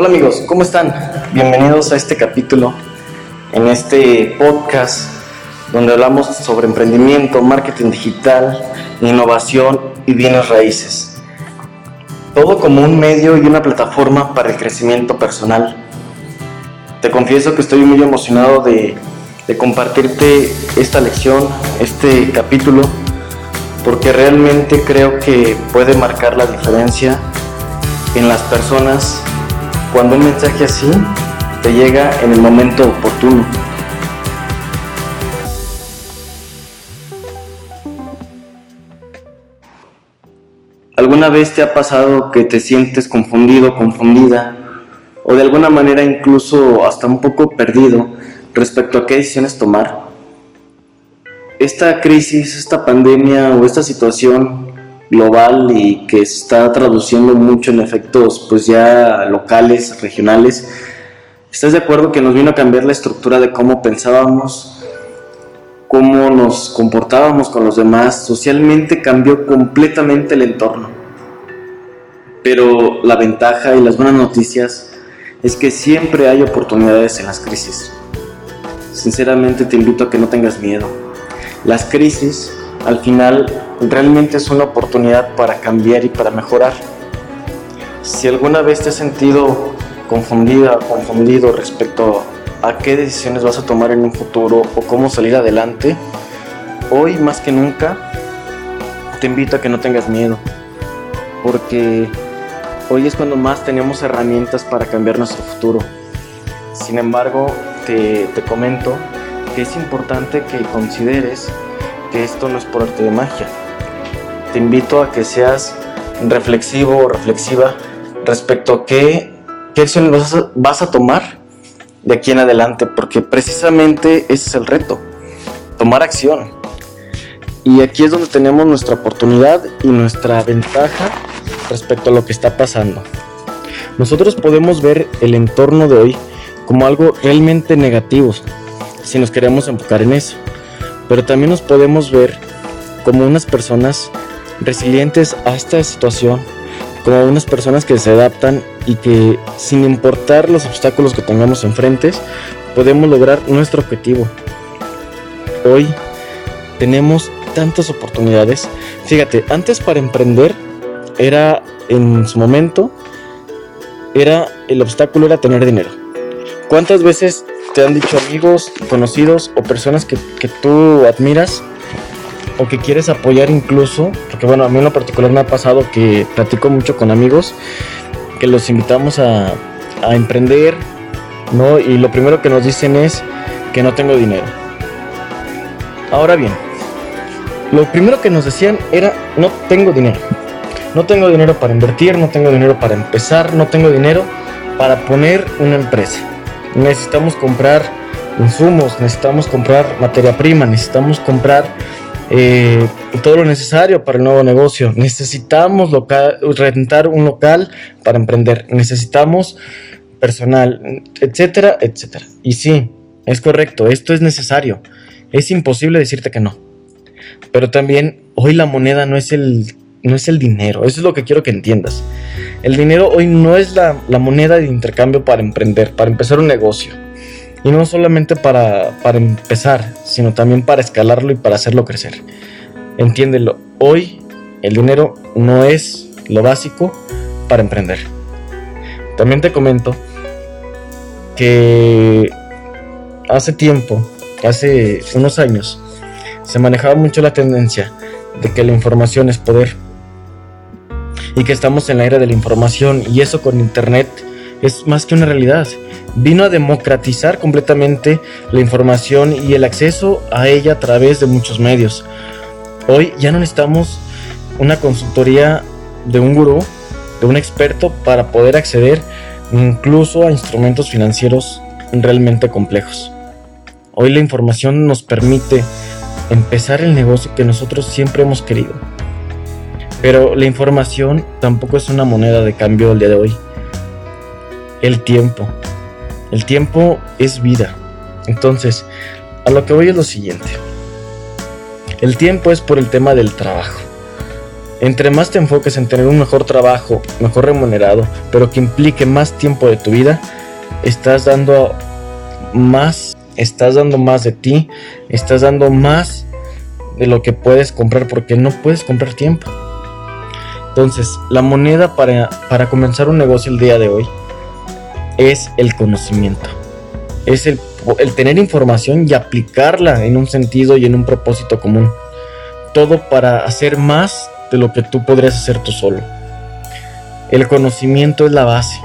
Hola amigos, ¿cómo están? Bienvenidos a este capítulo, en este podcast donde hablamos sobre emprendimiento, marketing digital, innovación y bienes raíces. Todo como un medio y una plataforma para el crecimiento personal. Te confieso que estoy muy emocionado de, compartirte esta lección, este capítulo, porque realmente creo que puede marcar la diferencia en las personas cuando un mensaje así te llega en el momento oportuno. ¿Alguna vez te ha pasado que te sientes confundido, confundida, o de alguna manera incluso hasta un poco perdido respecto a qué decisiones tomar? Esta crisis, esta pandemia o esta situación global y que está traduciendo mucho en efectos pues ya locales, regionales. ¿Estás de acuerdo que nos vino a cambiar la estructura de cómo pensábamos, cómo nos comportábamos con los demás? Socialmente cambió completamente el entorno. Pero la ventaja y las buenas noticias es que siempre hay oportunidades en las crisis. Sinceramente te invito a que no tengas miedo. Las crisis al final realmente es una oportunidad para cambiar y para mejorar. Si alguna vez te has sentido confundida confundido respecto a qué decisiones vas a tomar en un futuro o cómo salir adelante, hoy más que nunca te invito a que no tengas miedo, porque hoy es cuando más tenemos herramientas para cambiar nuestro futuro. Sin embargo, te, te comento que es importante que consideres que esto no es por arte de magia. Te invito a que seas reflexivo o reflexiva respecto a qué, qué acciones vas a, vas a tomar de aquí en adelante, porque precisamente ese es el reto, tomar acción. Y aquí es donde tenemos nuestra oportunidad y nuestra ventaja respecto a lo que está pasando. Nosotros podemos ver el entorno de hoy como algo realmente negativo, si nos queremos enfocar en eso pero también nos podemos ver como unas personas resilientes a esta situación, como unas personas que se adaptan y que sin importar los obstáculos que tengamos enfrente, podemos lograr nuestro objetivo. Hoy tenemos tantas oportunidades. Fíjate, antes para emprender era en su momento era el obstáculo era tener dinero. ¿Cuántas veces te han dicho amigos, conocidos o personas que, tú admiras o que quieres apoyar incluso, porque bueno, a mí en lo particular me ha pasado que platico mucho con amigos, que los invitamos a, a emprender, ¿no? Y lo primero que nos dicen es que no tengo dinero. Ahora bien, lo primero que nos decían era no tengo dinero. No tengo dinero para invertir, no tengo dinero para empezar, no tengo dinero para poner una empresa necesitamos comprar insumos, necesitamos comprar materia prima, necesitamos comprar eh, todo lo necesario para el nuevo negocio, necesitamos rentar un local para emprender, necesitamos personal, etcétera, etcétera. Y sí, es correcto, esto es necesario, es imposible decirte que no. Pero también hoy la moneda no es el, no es el dinero, eso es lo que quiero que entiendas. El dinero hoy no es la, moneda de intercambio para emprender, para empezar un negocio. Y no solamente para, para empezar, sino también para escalarlo y para hacerlo crecer. Entiéndelo, hoy el dinero no es lo básico para emprender. También te comento que hace tiempo, hace unos años, se manejaba mucho la tendencia de que la información es poder y que estamos en la era de la información y eso con Internet es más que una realidad. Vino a democratizar completamente la información y el acceso a ella a través de muchos medios. Hoy ya no necesitamos una consultoría de un gurú, de un experto para poder acceder incluso a instrumentos financieros realmente complejos. Hoy la información nos permite empezar el negocio que nosotros siempre hemos querido pero la información tampoco es una moneda de cambio el día de hoy. El tiempo. El tiempo es vida. Entonces, a lo que voy es lo siguiente. El tiempo es por el tema del trabajo. Entre más te enfoques en tener un mejor trabajo, mejor remunerado, pero que implique más tiempo de tu vida, estás dando más, estás dando más de ti, estás dando más de lo que puedes comprar porque no puedes comprar tiempo. Entonces, la moneda para, para comenzar un negocio el día de hoy es el conocimiento. Es el, tener información y aplicarla en un sentido y en un propósito común. Todo para hacer más de lo que tú podrías hacer tú solo. El conocimiento es la base.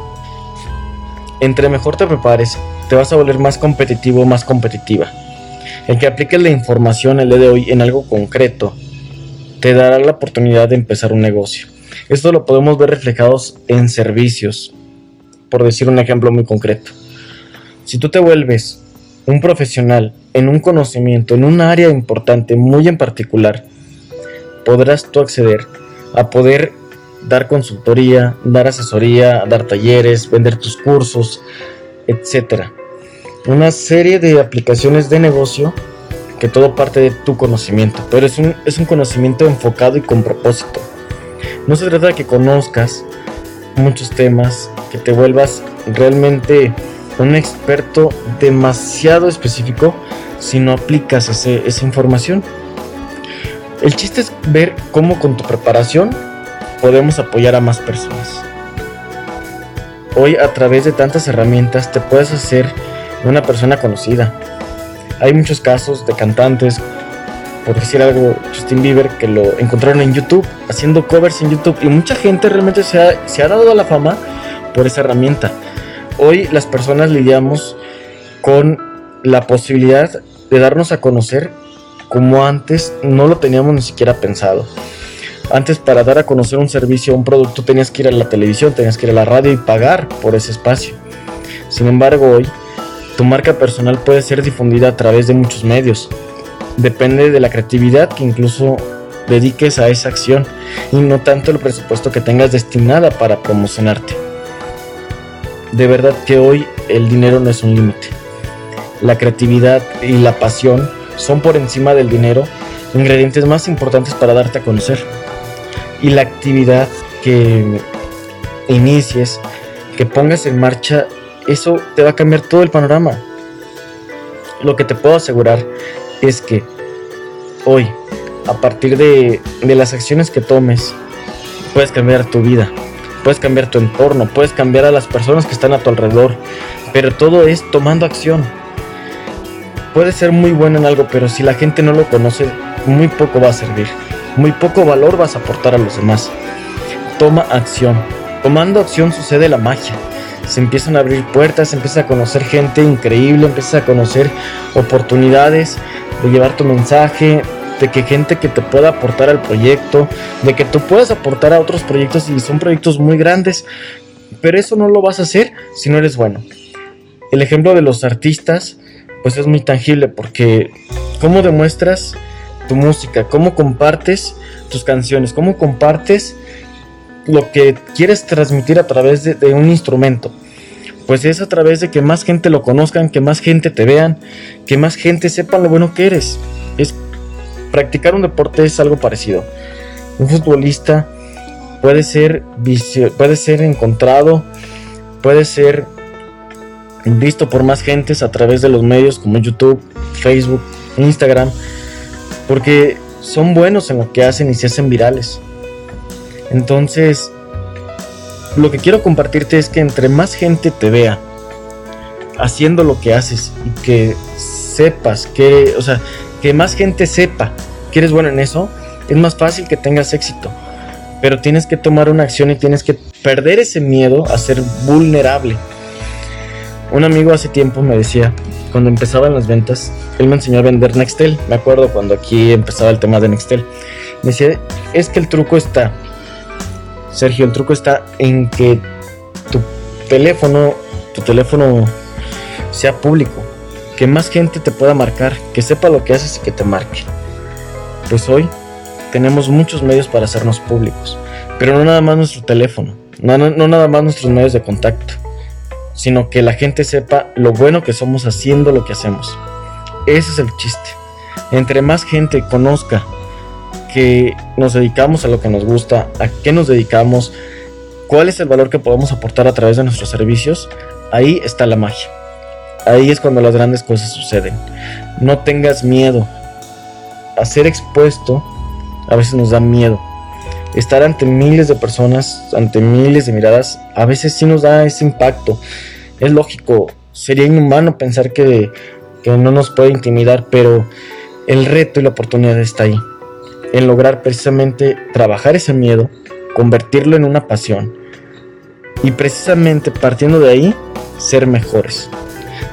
Entre mejor te prepares, te vas a volver más competitivo, más competitiva. El que apliques la información el día de hoy en algo concreto te dará la oportunidad de empezar un negocio. Esto lo podemos ver reflejados en servicios, por decir un ejemplo muy concreto. Si tú te vuelves un profesional en un conocimiento, en un área importante, muy en particular, podrás tú acceder a poder dar consultoría, dar asesoría, dar talleres, vender tus cursos, etc. Una serie de aplicaciones de negocio que todo parte de tu conocimiento, pero es un, es un conocimiento enfocado y con propósito. No se trata de que conozcas muchos temas, que te vuelvas realmente un experto demasiado específico si no aplicas esa información. El chiste es ver cómo con tu preparación podemos apoyar a más personas. Hoy a través de tantas herramientas te puedes hacer una persona conocida. Hay muchos casos de cantantes, por decir algo, Justin Bieber, que lo encontraron en YouTube, haciendo covers en YouTube. Y mucha gente realmente se ha, se ha dado a la fama por esa herramienta. Hoy las personas lidiamos con la posibilidad de darnos a conocer como antes no lo teníamos ni siquiera pensado. Antes para dar a conocer un servicio o un producto tenías que ir a la televisión, tenías que ir a la radio y pagar por ese espacio. Sin embargo, hoy tu marca personal puede ser difundida a través de muchos medios. Depende de la creatividad que incluso dediques a esa acción y no tanto el presupuesto que tengas destinada para promocionarte. De verdad que hoy el dinero no es un límite. La creatividad y la pasión son por encima del dinero ingredientes más importantes para darte a conocer. Y la actividad que inicies, que pongas en marcha, eso te va a cambiar todo el panorama. Lo que te puedo asegurar es que hoy, a partir de, de las acciones que tomes, puedes cambiar tu vida, puedes cambiar tu entorno, puedes cambiar a las personas que están a tu alrededor, pero todo es tomando acción puedes ser muy bueno en algo, pero si la gente no lo conoce, muy poco va a servir. Muy poco valor vas a aportar a los demás. Toma acción. Tomando acción sucede la magia. Se empiezan a abrir puertas, se empieza a conocer gente increíble, empiezas a conocer oportunidades de llevar tu mensaje, de que gente que te pueda aportar al proyecto, de que tú puedas aportar a otros proyectos y son proyectos muy grandes, pero eso no lo vas a hacer si no eres bueno. El ejemplo de los artistas pues es muy tangible porque cómo demuestras tu música, cómo compartes tus canciones, cómo compartes lo que quieres transmitir a través de, un instrumento. Pues es a través de que más gente lo conozcan, que más gente te vean, que más gente sepa lo bueno que eres. Es practicar un deporte es algo parecido. Un futbolista puede ser puede ser encontrado, puede ser visto por más gentes a través de los medios como YouTube, Facebook, Instagram, porque son buenos en lo que hacen y se hacen virales. Entonces, lo que quiero compartirte es que entre más gente te vea haciendo lo que haces y que sepas que, o sea, que más gente sepa que eres bueno en eso, es más fácil que tengas éxito. Pero tienes que tomar una acción y tienes que perder ese miedo a ser vulnerable. Un amigo hace tiempo me decía, cuando empezaban las ventas, él me enseñó a vender Nextel. Me acuerdo cuando aquí empezaba el tema de Nextel. Me decía, es que el truco está, Sergio, el truco está en que tu teléfono, tu teléfono sea público, que más gente te pueda marcar, que sepa lo que haces y que te marque. Pues hoy tenemos muchos medios para hacernos públicos, pero no nada más nuestro teléfono, no, no nada más nuestros medios de contacto sino que la gente sepa lo bueno que somos haciendo lo que hacemos. Ese es el chiste. Entre más gente conozca que nos dedicamos a lo que nos gusta, a qué nos dedicamos, cuál es el valor que podemos aportar a través de nuestros servicios, ahí está la magia. Ahí es cuando las grandes cosas suceden. No tengas miedo. A ser expuesto a veces nos da miedo. Estar ante miles de personas, ante miles de miradas, a veces sí nos da ese impacto. Es lógico, sería inhumano pensar que, que no nos puede intimidar, pero el reto y la oportunidad está ahí. En lograr precisamente trabajar ese miedo, convertirlo en una pasión y precisamente partiendo de ahí, ser mejores.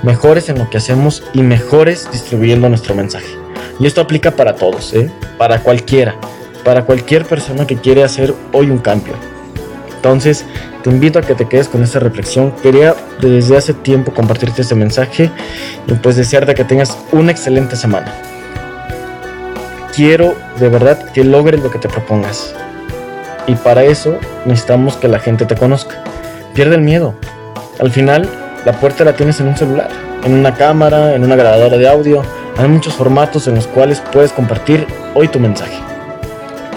Mejores en lo que hacemos y mejores distribuyendo nuestro mensaje. Y esto aplica para todos, ¿eh? para cualquiera, para cualquier persona que quiere hacer hoy un cambio. Entonces, te invito a que te quedes con esta reflexión. Quería desde hace tiempo compartirte este mensaje y pues desearte que tengas una excelente semana quiero de verdad que logres lo que te propongas. Y para eso necesitamos que la gente te conozca. Pierde el miedo. Al final, la puerta la tienes en un celular, en una cámara, en una grabadora de audio. Hay muchos formatos en los cuales puedes compartir hoy tu mensaje.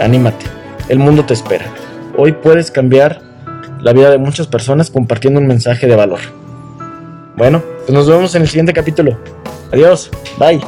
Anímate. El mundo te espera. Hoy puedes cambiar la vida de muchas personas compartiendo un mensaje de valor. Bueno, pues nos vemos en el siguiente capítulo. Adiós. Bye.